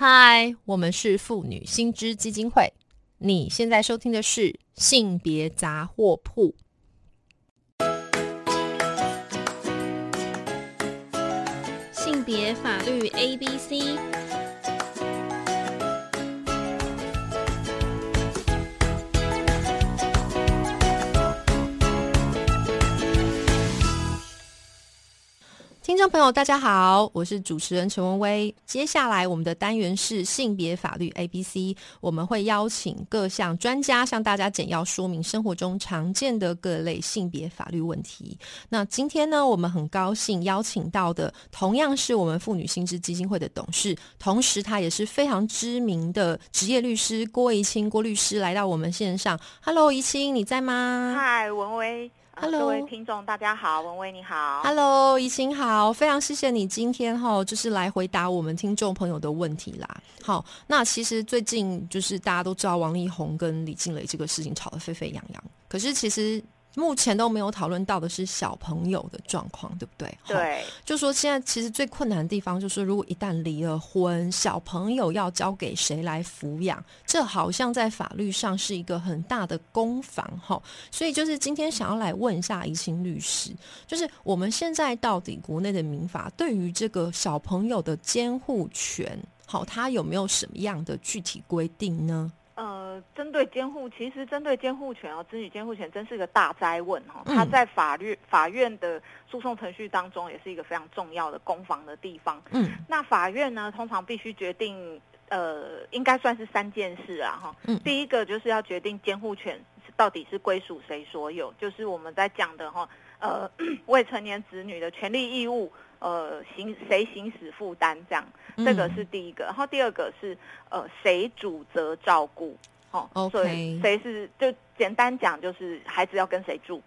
嗨，我们是妇女新知基金会。你现在收听的是性别杂货铺。性别法律 A B C。听众朋友，大家好，我是主持人陈文威。接下来我们的单元是性别法律 A B C，我们会邀请各项专家向大家简要说明生活中常见的各类性别法律问题。那今天呢，我们很高兴邀请到的同样是我们妇女新知基金会的董事，同时他也是非常知名的职业律师郭怡清郭律师来到我们线上。Hello，怡清，你在吗？嗨，文威。Hello，各位听众，大家好，文威你好。Hello，怡晴好，非常谢谢你今天哈，就是来回答我们听众朋友的问题啦。好，那其实最近就是大家都知道王力宏跟李静蕾这个事情吵得沸沸扬扬，可是其实。目前都没有讨论到的是小朋友的状况，对不对？对，就说现在其实最困难的地方就是，如果一旦离了婚，小朋友要交给谁来抚养？这好像在法律上是一个很大的攻防哈。所以就是今天想要来问一下怡清律师，就是我们现在到底国内的民法对于这个小朋友的监护权，好，它有没有什么样的具体规定呢？呃，针对监护，其实针对监护权哦，子女监护权真是个大灾问哈。它在法律法院的诉讼程序当中，也是一个非常重要的攻防的地方。嗯，那法院呢，通常必须决定，呃，应该算是三件事啊哈。嗯，第一个就是要决定监护权到底是归属谁所有，就是我们在讲的哈，呃，未成年子女的权利义务。呃，行谁行使负担这样，这个是第一个。然后第二个是呃，谁主责照顾？哦，所以谁是就简单讲就是孩子要跟谁住，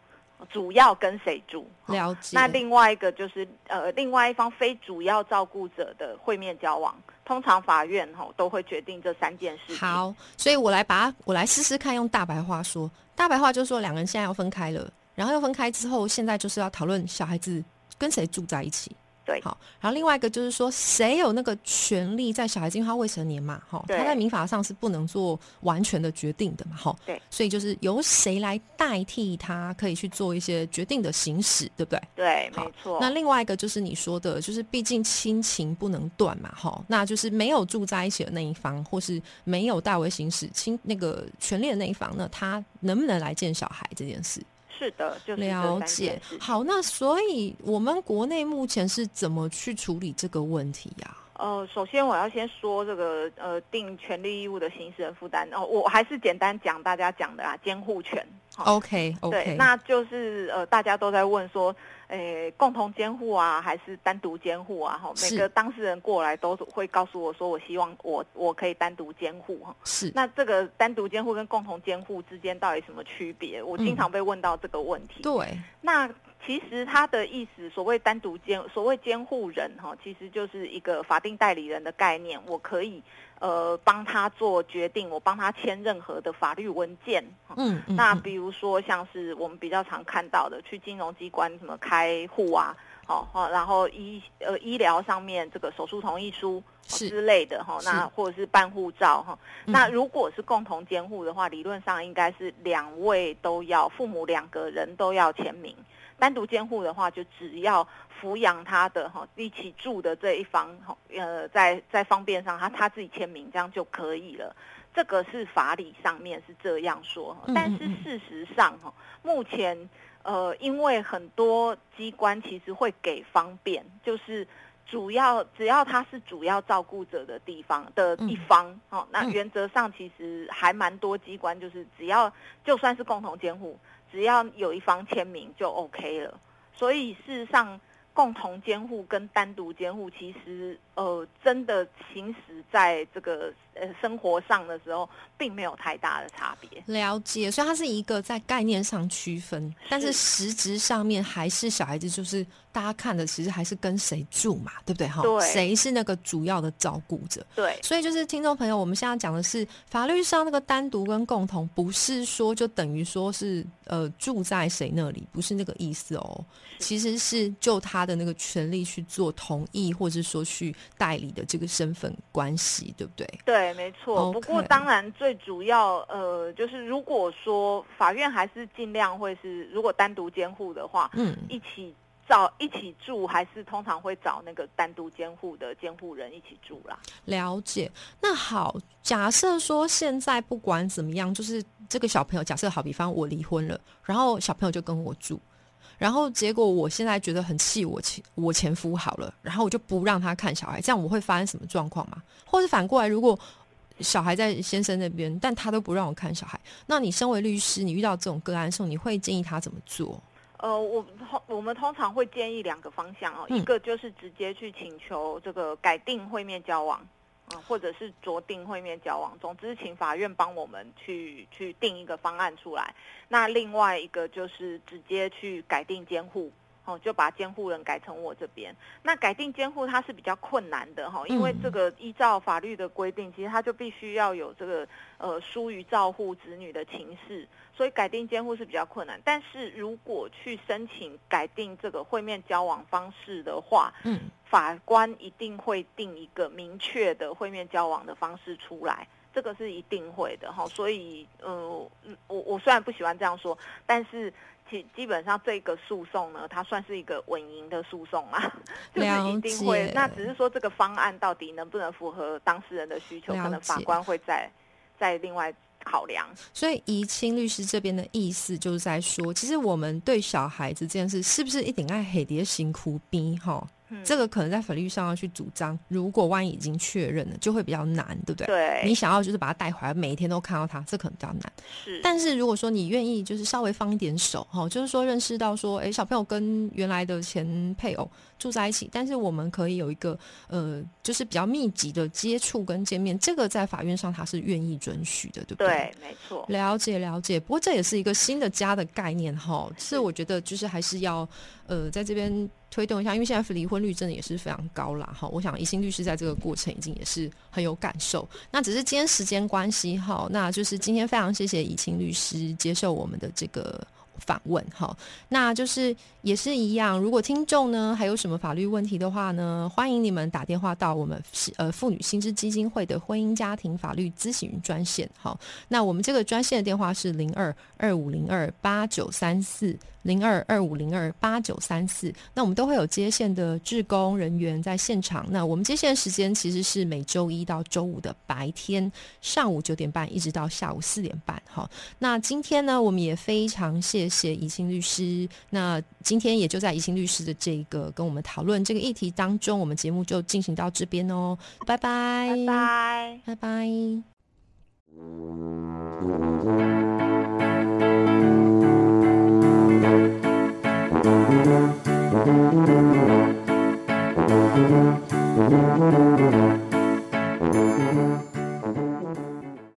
主要跟谁住？了解。那另外一个就是呃，另外一方非主要照顾者的会面交往，通常法院哈都会决定这三件事。好，所以我来把它我来试试看，用大白话说，大白话就是说两个人现在要分开了，然后要分开之后，现在就是要讨论小孩子跟谁住在一起。对，好，然后另外一个就是说，谁有那个权利在小孩因为他未成年嘛，哈，他在民法上是不能做完全的决定的嘛，哈，对，所以就是由谁来代替他，可以去做一些决定的行使，对不对？对，没错。那另外一个就是你说的，就是毕竟亲情不能断嘛，哈，那就是没有住在一起的那一方，或是没有代为行使亲那个权利的那一方，那他能不能来见小孩这件事？是的，就是了解。好，那所以我们国内目前是怎么去处理这个问题呀？呃，首先我要先说这个呃，定权利义务的行使人负担哦，我还是简单讲大家讲的啊，监护权。OK，OK，对，那就是呃，大家都在问说。诶，共同监护啊，还是单独监护啊？哈，每个当事人过来都会告诉我说，我希望我我可以单独监护哈。是，那这个单独监护跟共同监护之间到底什么区别？我经常被问到这个问题。对，那其实他的意思，所谓单独监，所谓监护人哈，其实就是一个法定代理人的概念，我可以。呃，帮他做决定，我帮他签任何的法律文件。嗯，那比如说像是我们比较常看到的，去金融机关什么开户啊，好，然后医呃医疗上面这个手术同意书之类的哈，那或者是办护照哈。那如果是共同监护的话，理论上应该是两位都要，父母两个人都要签名。单独监护的话，就只要抚养他的哈一起住的这一方哈，呃，在在方便上他他自己签名这样就可以了。这个是法理上面是这样说，但是事实上哈，目前呃，因为很多机关其实会给方便，就是主要只要他是主要照顾者的地方的一方哦，那原则上其实还蛮多机关就是只要就算是共同监护。只要有一方签名就 OK 了，所以事实上，共同监护跟单独监护其实呃真的行使在这个呃生活上的时候，并没有太大的差别。了解，所以它是一个在概念上区分，但是是实质上面还是小孩子，就是大家看的其实还是跟谁住嘛，对不对？哈，对谁是那个主要的照顾者？对，所以就是听众朋友，我们现在讲的是法律上那个单独跟共同，不是说就等于说是呃住在谁那里，不是那个意思哦。其实是就他的那个权利去做同意，或者说去代理的这个身份关系，对不对？对，没错。不过当然最主要呃，就是如果说法院还是尽量会是，如果单独监护的话，嗯，一起找一起住，还是通常会找那个单独监护的监护人一起住啦。了解。那好，假设说现在不管怎么样，就是这个小朋友，假设好比方我离婚了，然后小朋友就跟我住。然后结果我现在觉得很气我前我前夫好了，然后我就不让他看小孩，这样我会发生什么状况吗？或是反过来，如果小孩在先生那边，但他都不让我看小孩，那你身为律师，你遇到这种个案的时候，你会建议他怎么做？呃，我通我们通常会建议两个方向哦，嗯一个就是直接去请求这个改定会面交往，或者是酌定会面交往，总之请法院帮我们去去定一个方案出来。那另外一个就是直接去改定监护。哦，就把监护人改成我这边。那改定监护它是比较困难的哈，因为嗯这个依照法律的规定，其实它就必须要有这个呃疏于照护子女的情事，所以改定监护是比较困难。但是如果去申请改定这个会面交往方式的话，嗯，法官一定会定一个明确的会面交往的方式出来，这个是一定会的哈。所以呃，嗯我我虽然不喜欢这样说，但是。基基本上这个诉讼呢，它算是一个稳赢的诉讼啊，就是一定。会那只是说这个方案到底能不能符合当事人的需求，可能法官会再再另外考量。所以怡清律师这边的意思就是在说，其实我们对小孩子这件事，是不是一定爱黑碟辛苦逼哈？嗯，这个可能在法律上要去主张，如果万一已经确认了，就会比较难，对不对？对，你想要就是把他带回来，每一天都看到他，这可能比较难。是，但是如果说你愿意，就是稍微放一点手哈，就是说认识到说，哎，小朋友跟原来的前配偶住在一起，但是我们可以有一个呃，就是比较密集的接触跟见面，这个在法院上他是愿意准许的，对不对？对，没错，了解了解，不过这也是一个新的家的概念哈，是我觉得就是还是要呃在这边推动一下，因为现在离婚率真的也是非常高啦哈。我想宜兴律师在这个过程已经也是很有感受，那只是今天时间关系哈，那就是今天非常谢谢宜兴律师接受我们的这个。访问哈，那就是也是一样。如果听众呢还有什么法律问题的话呢，欢迎你们打电话到我们呃妇女新知基金会的婚姻家庭法律咨询专线。好，那我们这个专线的电话是零二二五零二八九三四零二二五零二八九三四。那我们都会有接线的志工人员在现场。那我们接线时间其实是每周一到周五的白天上午九点半一直到下午四点半。好，那今天呢，我们也非常谢怡清律师。那今天也就在怡清律师的这个跟我们讨论这个议题当中，我们节目就进行到这边哦，拜拜，拜拜。拜拜。